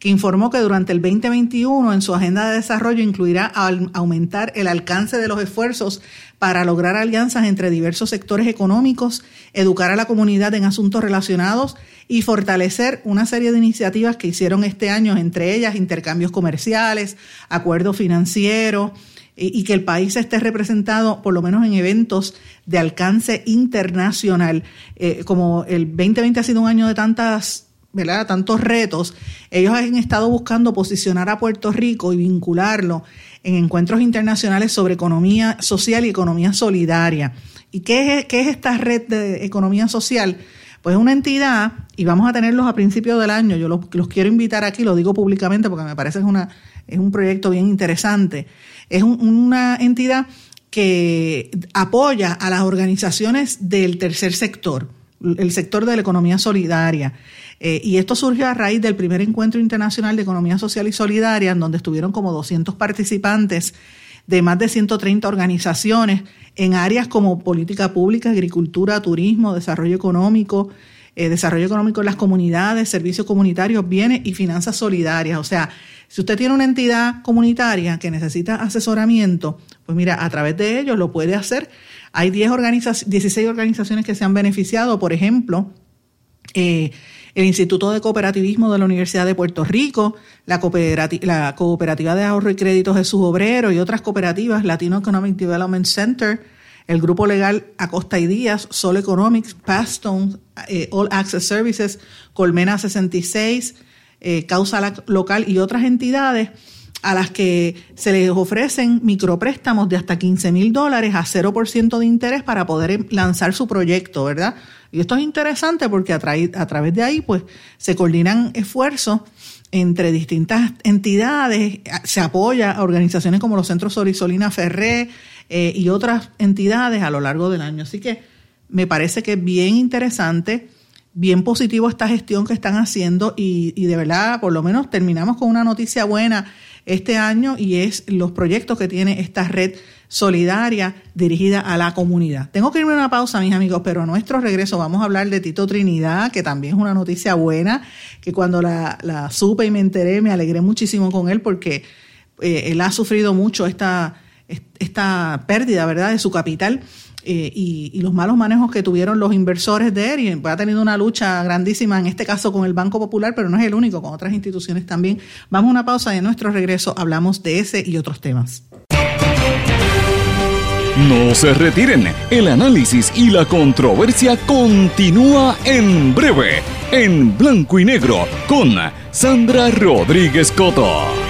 que informó que durante el 2021 en su agenda de desarrollo incluirá aumentar el alcance de los esfuerzos para lograr alianzas entre diversos sectores económicos, educar a la comunidad en asuntos relacionados y fortalecer una serie de iniciativas que hicieron este año, entre ellas intercambios comerciales, acuerdos financieros, y que el país esté representado por lo menos en eventos de alcance internacional. Eh, como el 2020 ha sido un año de tantas ¿verdad? tantos retos, ellos han estado buscando posicionar a Puerto Rico y vincularlo en encuentros internacionales sobre economía social y economía solidaria. ¿Y qué es, esta red de economía social? Pues es una entidad, y vamos a tenerlos a principios del año, yo los, quiero invitar aquí, lo digo públicamente porque me parece que es, una, es un proyecto bien interesante. Es una entidad que apoya a las organizaciones del tercer sector, el sector de la economía solidaria. Eh, y esto surgió a raíz del primer encuentro internacional de economía social y solidaria, en donde estuvieron como 200 participantes de más de 130 organizaciones en áreas como política pública, agricultura, turismo, desarrollo económico, eh, desarrollo económico en las comunidades, servicios comunitarios, bienes y finanzas solidarias. O sea, si usted tiene una entidad comunitaria que necesita asesoramiento, pues mira, a través de ellos lo puede hacer. Hay 10 16 organizaciones que se han beneficiado, por ejemplo, eh, el Instituto de Cooperativismo de la Universidad de Puerto Rico, la, Cooperativa, de Ahorro y Crédito Jesús Obrero y otras cooperativas, Latino Economic Development Center, el Grupo Legal Acosta y Díaz, Sol Economics, Pastone, eh, All Access Services, Colmena 66, eh, Causa Local y otras entidades a las que se les ofrecen micropréstamos de hasta 15 mil dólares a 0% de interés para poder lanzar su proyecto, ¿verdad? Y esto es interesante porque a, través de ahí pues se coordinan esfuerzos entre distintas entidades, se apoya a organizaciones como los Centros Sorisolina Ferré eh, y otras entidades a lo largo del año. Así que me parece que es bien interesante, bien positivo esta gestión que están haciendo y, de verdad, por lo menos terminamos con una noticia buena este año y es los proyectos que tiene esta red solidaria dirigida a la comunidad. Tengo que irme a una pausa, mis amigos, pero a nuestro regreso vamos a hablar de Tito Trinidad, que también es una noticia buena, que cuando la, supe y me enteré me alegré muchísimo con él porque eh, él ha sufrido mucho esta, esta pérdida, ¿verdad?, de su capital. Eh, y, los malos manejos que tuvieron los inversores de él y ha tenido una lucha grandísima en este caso con el Banco Popular, pero no es el único, con otras instituciones también. Vamos a una pausa y en nuestro regreso hablamos de ese y otros temas. No se retiren, el análisis y la controversia continúa en breve, en blanco y negro, con Sandra Rodríguez Coto.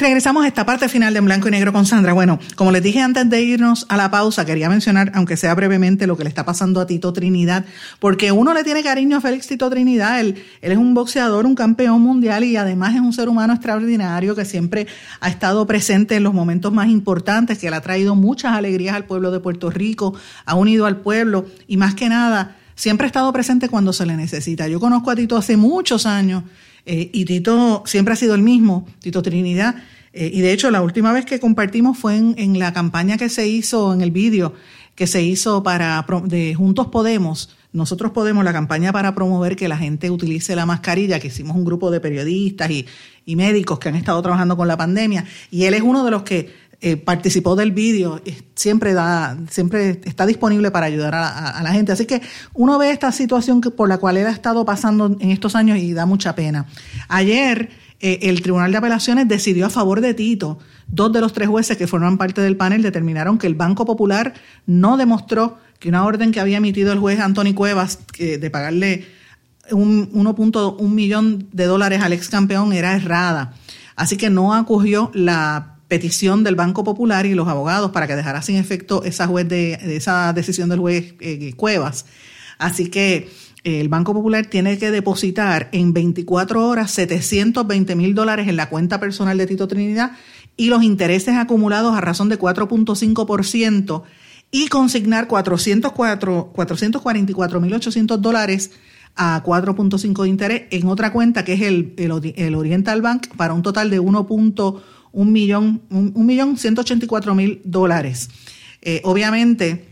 Regresamos a esta parte final de En Blanco y Negro con Sandra. Bueno, como les dije antes de irnos a la pausa, quería mencionar, aunque sea brevemente, lo que le está pasando a Tito Trinidad, porque uno le tiene cariño a Félix Tito Trinidad. Él, él es un boxeador, un campeón mundial y además es un ser humano extraordinario que siempre ha estado presente en los momentos más importantes, que le ha traído muchas alegrías al pueblo de Puerto Rico, ha unido al pueblo y más que nada, siempre ha estado presente cuando se le necesita. Yo conozco a Tito hace muchos años eh, y Tito siempre ha sido el mismo, Tito Trinidad. Eh, y de hecho, la última vez que compartimos fue en, la campaña que se hizo, en el vídeo que se hizo para de Juntos Podemos. Nosotros Podemos, la campaña para promover que la gente utilice la mascarilla, que hicimos un grupo de periodistas y, médicos que han estado trabajando con la pandemia. Y él es uno de los que eh, participó del vídeo, siempre da, siempre está disponible para ayudar a, la gente. Así que uno ve esta situación que, por la cual él ha estado pasando en estos años y da mucha pena. Ayer eh, el Tribunal de Apelaciones decidió a favor de Tito. Dos de los tres jueces que forman parte del panel determinaron que el Banco Popular no demostró que una orden que había emitido el juez Anthony Cuevas de pagarle un 1.1 millón de dólares al ex campeón era errada. Así que no acogió la petición del Banco Popular y los abogados para que dejara sin efecto esa, juez de, esa decisión del juez eh, Cuevas. Así que el Banco Popular tiene que depositar en 24 horas 720 mil dólares en la cuenta personal de Tito Trinidad y los intereses acumulados a razón de 4.5% y consignar 444 mil 800 dólares a 4.5 de interés en otra cuenta que es el, el, Oriental Bank para un total de 1.1 millón, 1 millón 184 mil dólares. Eh, obviamente,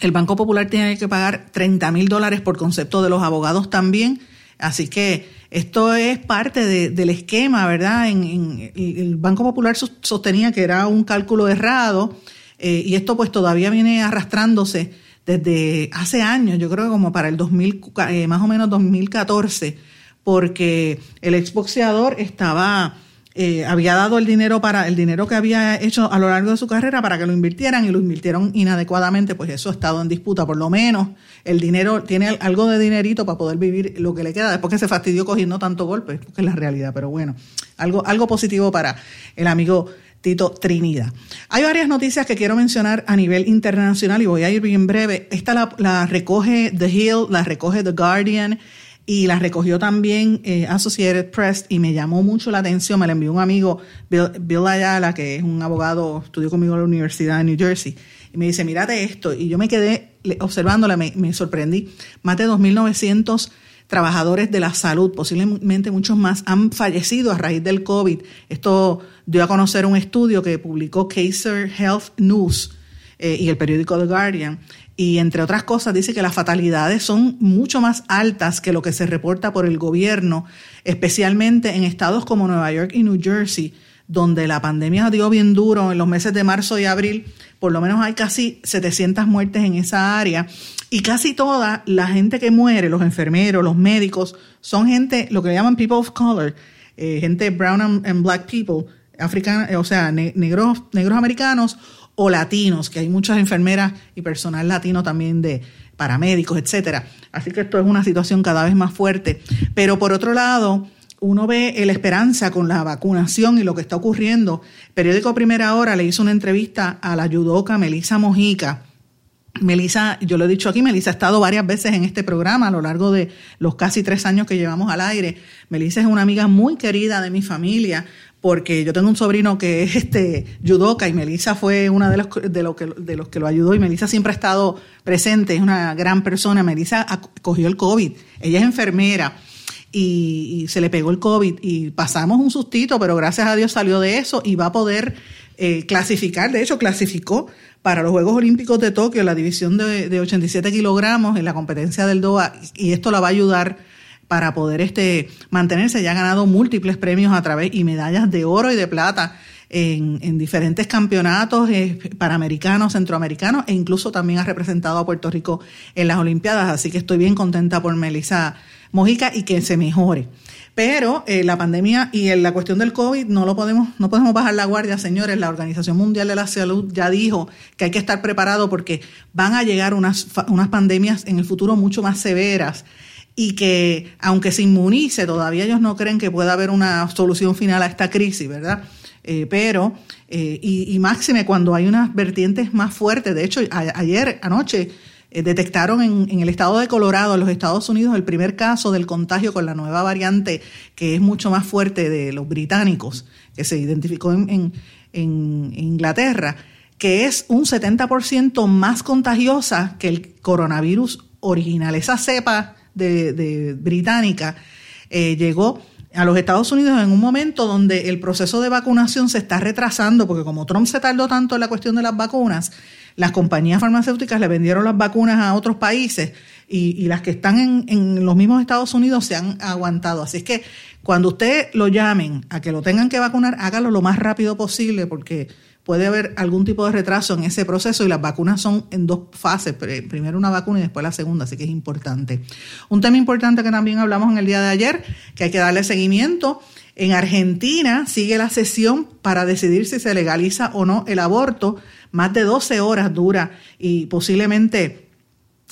el Banco Popular tiene que pagar 30 mil dólares por concepto de los abogados también. Así que esto es parte del esquema, ¿verdad? En, el Banco Popular sostenía que era un cálculo errado eh, y esto pues todavía viene arrastrándose desde hace años, yo creo que como para el 2000, eh, más o menos 2014, porque el exboxeador estaba eh, había dado el dinero para el dinero que había hecho a lo largo de su carrera para que lo invirtieran y lo invirtieron inadecuadamente, pues eso ha estado en disputa. Por lo menos el dinero tiene algo de dinerito para poder vivir lo que le queda después que se fastidió cogiendo tanto golpe, porque es la realidad. Pero bueno, algo, algo positivo para el amigo Tito Trinidad. Hay varias noticias que quiero mencionar a nivel internacional y voy a ir bien breve. Esta la, la recoge The Hill, la recoge The Guardian y la recogió también eh, Associated Press y me llamó mucho la atención, me la envió un amigo, Bill, Ayala, que es un abogado, estudió conmigo en la Universidad de New Jersey, y me dice, mírate esto, y yo me quedé observándola, me, me sorprendí, más de 2.900 trabajadores de la salud, posiblemente muchos más, han fallecido a raíz del COVID. Esto dio a conocer un estudio que publicó Kaiser Health News, eh, y el periódico The Guardian. Y entre otras cosas dice que las fatalidades son mucho más altas que lo que se reporta por el gobierno, especialmente en estados como Nueva York y New Jersey, donde la pandemia dio bien duro en los meses de marzo y abril. Por lo menos hay casi 700 muertes en esa área. Y casi toda la gente que muere, los enfermeros, los médicos, son gente, lo que llaman people of color, eh, gente brown and, black people, africanos, o sea, negros, negros americanos o latinos, que hay muchas enfermeras y personal latino también de paramédicos, etcétera. Así que esto es una situación cada vez más fuerte. Pero por otro lado, uno ve la esperanza con la vacunación y lo que está ocurriendo. periódico Primera Hora le hizo una entrevista a la yudoka Melissa Mojica. Melissa, yo lo he dicho aquí, Melissa ha estado varias veces en este programa a lo largo de los casi tres años que llevamos al aire. Melissa es una amiga muy querida de mi familia, porque yo tengo un sobrino que es este judoka y Melissa fue una de los, de, los que, los que lo ayudó y Melissa siempre ha estado presente, es una gran persona. Melissa cogió el COVID, ella es enfermera y, se le pegó el COVID y pasamos un sustito, pero gracias a Dios salió de eso y va a poder eh, clasificar, de hecho clasificó para los Juegos Olímpicos de Tokio la división de, de 87 kilogramos en la competencia del DOA y esto la va a ayudar para poder este, mantenerse. Ya ha ganado múltiples premios a través y medallas de oro y de plata en, diferentes campeonatos eh, panamericanos, centroamericanos e incluso también ha representado a Puerto Rico en las Olimpiadas. Así que estoy bien contenta por Melissa Mojica y que se mejore. Pero eh, la pandemia y la cuestión del COVID no lo podemos, no podemos bajar la guardia, señores. La Organización Mundial de la Salud ya dijo que hay que estar preparado porque van a llegar unas, unas pandemias en el futuro mucho más severas y que aunque se inmunice, todavía ellos no creen que pueda haber una solución final a esta crisis, ¿verdad? Eh, pero, eh, y, máxime cuando hay unas vertientes más fuertes, de hecho, ayer, anoche, eh, detectaron en, en, el estado de Colorado, en los Estados Unidos, el primer caso del contagio con la nueva variante que es mucho más fuerte de los británicos, que se identificó en, en, en Inglaterra, que es un 70% más contagiosa que el coronavirus original. Esa cepa de, británica eh, llegó a los Estados Unidos en un momento donde el proceso de vacunación se está retrasando, porque como Trump se tardó tanto en la cuestión de las vacunas, las compañías farmacéuticas le vendieron las vacunas a otros países y, las que están en, en, los mismos Estados Unidos se han aguantado. Así es que cuando usted lo llamen a que lo tengan que vacunar, hágalo lo más rápido posible, porque puede haber algún tipo de retraso en ese proceso y las vacunas son en dos fases, primero una vacuna y después la segunda, así que es importante. Un tema importante que también hablamos en el día de ayer, que hay que darle seguimiento. En Argentina sigue la sesión para decidir si se legaliza o no el aborto. Más de 12 horas dura y posiblemente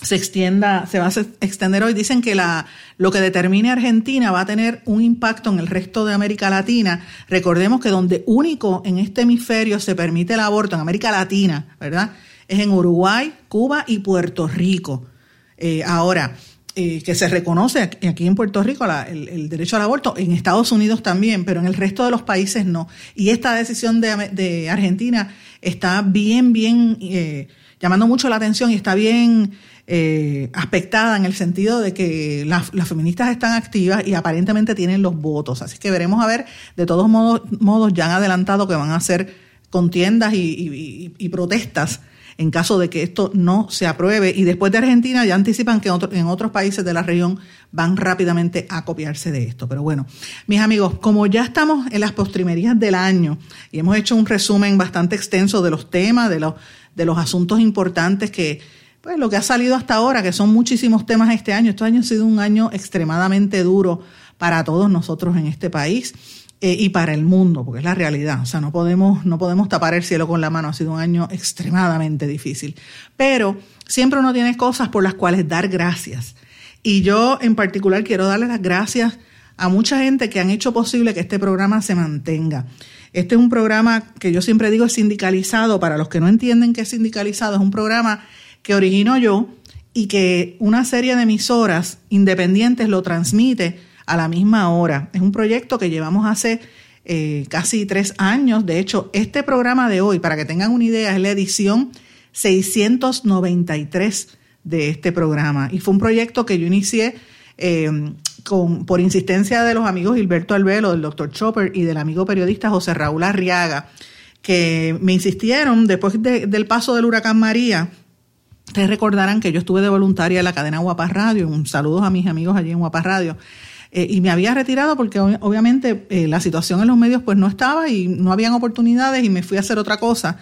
se extienda, se va a extender hoy. Dicen que la, lo que determine Argentina va a tener un impacto en el resto de América Latina. Recordemos que donde único en este hemisferio se permite el aborto, en América Latina, ¿verdad? Es en Uruguay, Cuba y Puerto Rico. Eh, ahora, eh, que se reconoce aquí en Puerto Rico el, derecho al aborto, en Estados Unidos también, pero en el resto de los países no. Y esta decisión de, Argentina está bien, bien, eh, llamando mucho la atención y está bien eh, aspectada en el sentido de que las, feministas están activas y aparentemente tienen los votos. Así que veremos a ver, de todos modos, ya han adelantado que van a hacer contiendas y, protestas en caso de que esto no se apruebe. Y después de Argentina ya anticipan que en otros países de la región van rápidamente a copiarse de esto. Pero bueno, mis amigos, como ya estamos en las postrimerías del año y hemos hecho un resumen bastante extenso de los temas, de los, de los asuntos importantes que pues lo que ha salido hasta ahora, que son muchísimos temas este año. Este año ha sido un año extremadamente duro para todos nosotros en este país eh, y para el mundo, porque es la realidad. O sea, no podemos, no podemos tapar el cielo con la mano. Ha sido un año extremadamente difícil. Pero siempre uno tiene cosas por las cuales dar gracias. Y yo en particular quiero darle las gracias a mucha gente que han hecho posible que este programa se mantenga. Este es un programa que yo siempre digo es sindicalizado. Para los que no entienden qué es sindicalizado, es un programa que origino yo y que una serie de emisoras independientes lo transmite a la misma hora. Es un proyecto que llevamos hace eh, casi tres años. De hecho, este programa de hoy, para que tengan una idea, es la edición 693 de este programa. Y fue un proyecto que yo inicié eh, con, por insistencia de los amigos Gilberto Albelo, del doctor Chopper y del amigo periodista José Raúl Arriaga que me insistieron después del paso del huracán María. Ustedes recordarán que yo estuve de voluntaria en la cadena Guapa Radio. Un saludo a mis amigos allí en Guapa Radio. Eh, y me había retirado porque obviamente eh, la situación en los medios pues no estaba y no habían oportunidades y me fui a hacer otra cosa.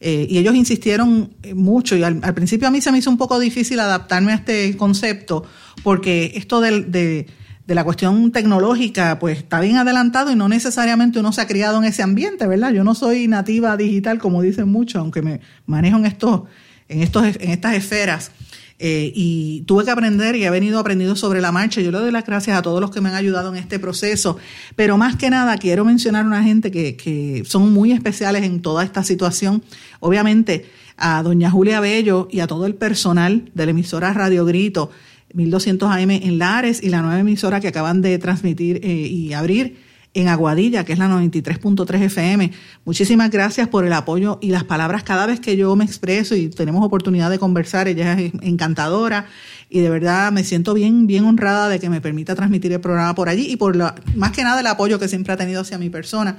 Eh, y ellos insistieron mucho y al, principio a mí se me hizo un poco difícil adaptarme a este concepto porque esto de, la cuestión tecnológica pues está bien adelantado y no necesariamente uno se ha criado en ese ambiente, ¿verdad? Yo no soy nativa digital como dicen muchos, aunque me manejo en, estos, en, estos, en estas esferas. Eh, y tuve que aprender y he venido aprendiendo sobre la marcha. Yo le doy las gracias a todos los que me han ayudado en este proceso, pero más que nada quiero mencionar a una gente que, que son muy especiales en toda esta situación. Obviamente a doña Julia Bello y a todo el personal de la emisora Radio Grito 1200 AM en Lares y la nueva emisora que acaban de transmitir eh, y abrir en Aguadilla, que es la 93.3 FM. Muchísimas gracias por el apoyo y las palabras cada vez que yo me expreso y tenemos oportunidad de conversar. Ella es encantadora y de verdad me siento bien, bien honrada de que me permita transmitir el programa por allí y por más que nada el apoyo que siempre ha tenido hacia mi persona.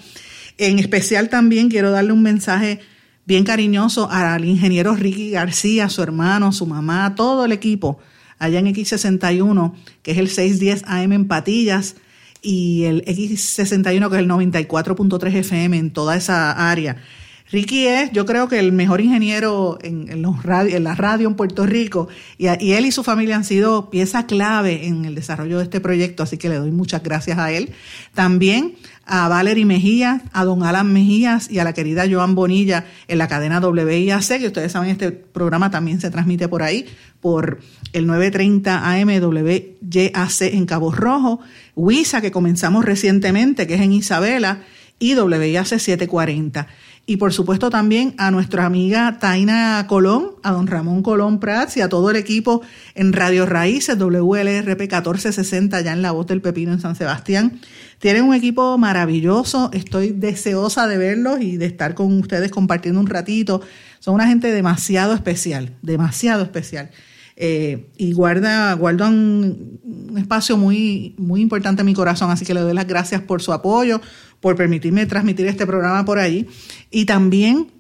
En especial también quiero darle un mensaje bien cariñoso al ingeniero Ricky García, su hermano, su mamá, todo el equipo allá en X61, que es el 610 AM en Patillas y el X61, que es el 94.3 FM en toda esa área. Ricky es, yo creo que el mejor ingeniero en, los en la radio en Puerto Rico y, y, él y su familia han sido pieza clave en el desarrollo de este proyecto, así que le doy muchas gracias a él. También a Valerie Mejía, a don Alan Mejías y a la querida Joan Bonilla en la cadena WIAC, que ustedes saben, este programa también se transmite por ahí, por el 930 AM WYAC en Cabo Rojo, WISA, que comenzamos recientemente, que es en Isabela, y WIAC 740. Y por supuesto también a nuestra amiga Taina Colón, a don Ramón Colón Prats y a todo el equipo en Radio Raíces, WLRP 1460, ya en la voz del Pepino en San Sebastián. Tienen un equipo maravilloso, estoy deseosa de verlos y de estar con ustedes compartiendo un ratito. Son una gente demasiado especial, demasiado especial. Eh, y guarda, guardan un espacio muy, muy importante en mi corazón, así que le doy las gracias por su apoyo, por permitirme transmitir este programa por ahí. Y también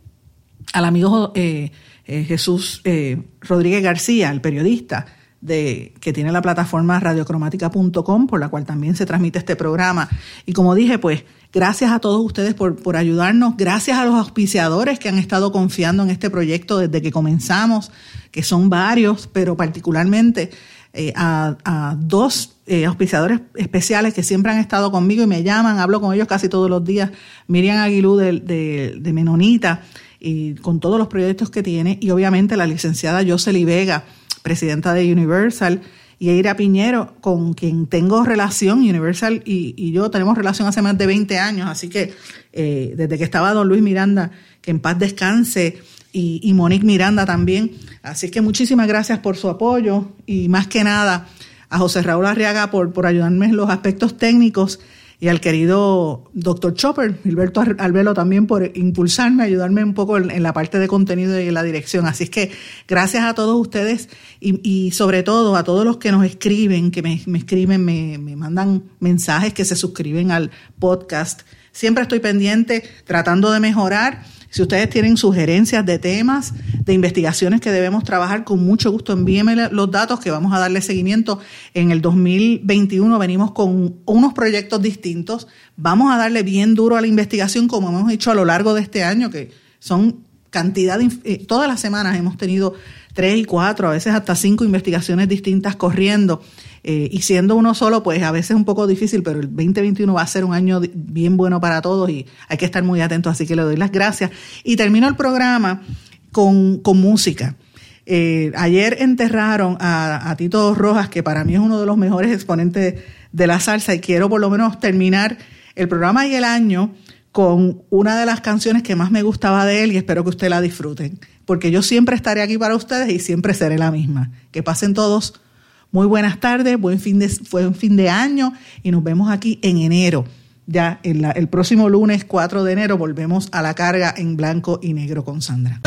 al amigo eh, eh, Jesús eh, Rodríguez García, el periodista de, que tiene la plataforma radiocromática.com, por la cual también se transmite este programa. Y como dije, pues gracias a todos ustedes por, por ayudarnos, gracias a los auspiciadores que han estado confiando en este proyecto desde que comenzamos, que son varios, pero particularmente eh, a, dos eh, auspiciadores especiales que siempre han estado conmigo y me llaman, hablo con ellos casi todos los días, Miriam Aguilú de, Menonita, y con todos los proyectos que tiene, y obviamente la licenciada Josely Vega, presidenta de Universal, y Eira Piñero, con quien tengo relación, Universal y, yo tenemos relación hace más de 20 años, así que eh, desde que estaba don Luis Miranda, que en paz descanse, y, Monique Miranda también. Así que muchísimas gracias por su apoyo y más que nada a José Raúl Arriaga por, por ayudarme en los aspectos técnicos y al querido doctor Chopper, Gilberto Albelo también por impulsarme, ayudarme un poco en, la parte de contenido y en la dirección. Así es que gracias a todos ustedes y, sobre todo a todos los que nos escriben, que me, escriben, me, me mandan mensajes, que se suscriben al podcast. Siempre estoy pendiente, tratando de mejorar si ustedes tienen sugerencias de temas, de investigaciones que debemos trabajar, con mucho gusto envíenme los datos que vamos a darle seguimiento. En el 2021 venimos con unos proyectos distintos. Vamos a darle bien duro a la investigación como hemos hecho a lo largo de este año, que son cantidad de, eh, todas las semanas hemos tenido tres y cuatro, a veces hasta cinco investigaciones distintas corriendo. Eh, y siendo uno solo, pues a veces es un poco difícil, pero el 2021 va a ser un año bien bueno para todos y hay que estar muy atentos, así que le doy las gracias. Y termino el programa con, música. Eh, ayer enterraron a, a, Tito Rojas, que para mí es uno de los mejores exponentes de la salsa, y quiero por lo menos terminar el programa y el año con una de las canciones que más me gustaba de él y espero que ustedes la disfruten, porque yo siempre estaré aquí para ustedes y siempre seré la misma. Que pasen todos muy buenas tardes, buen fin de, fue un fin de año y nos vemos aquí en enero. Ya el próximo lunes 4 de enero volvemos a la carga en blanco y negro con Sandra.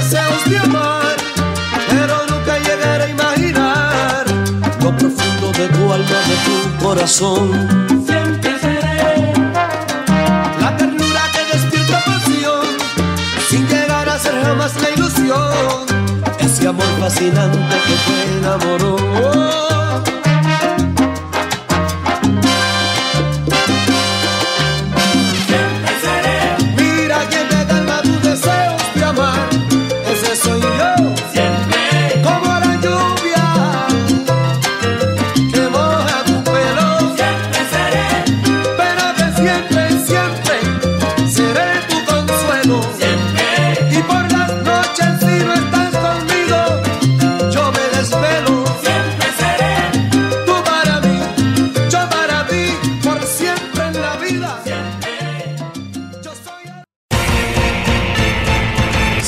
profundo de tu alma, de tu corazón. Ser jamás la ilusión, ese amor fascinante que te enamoró.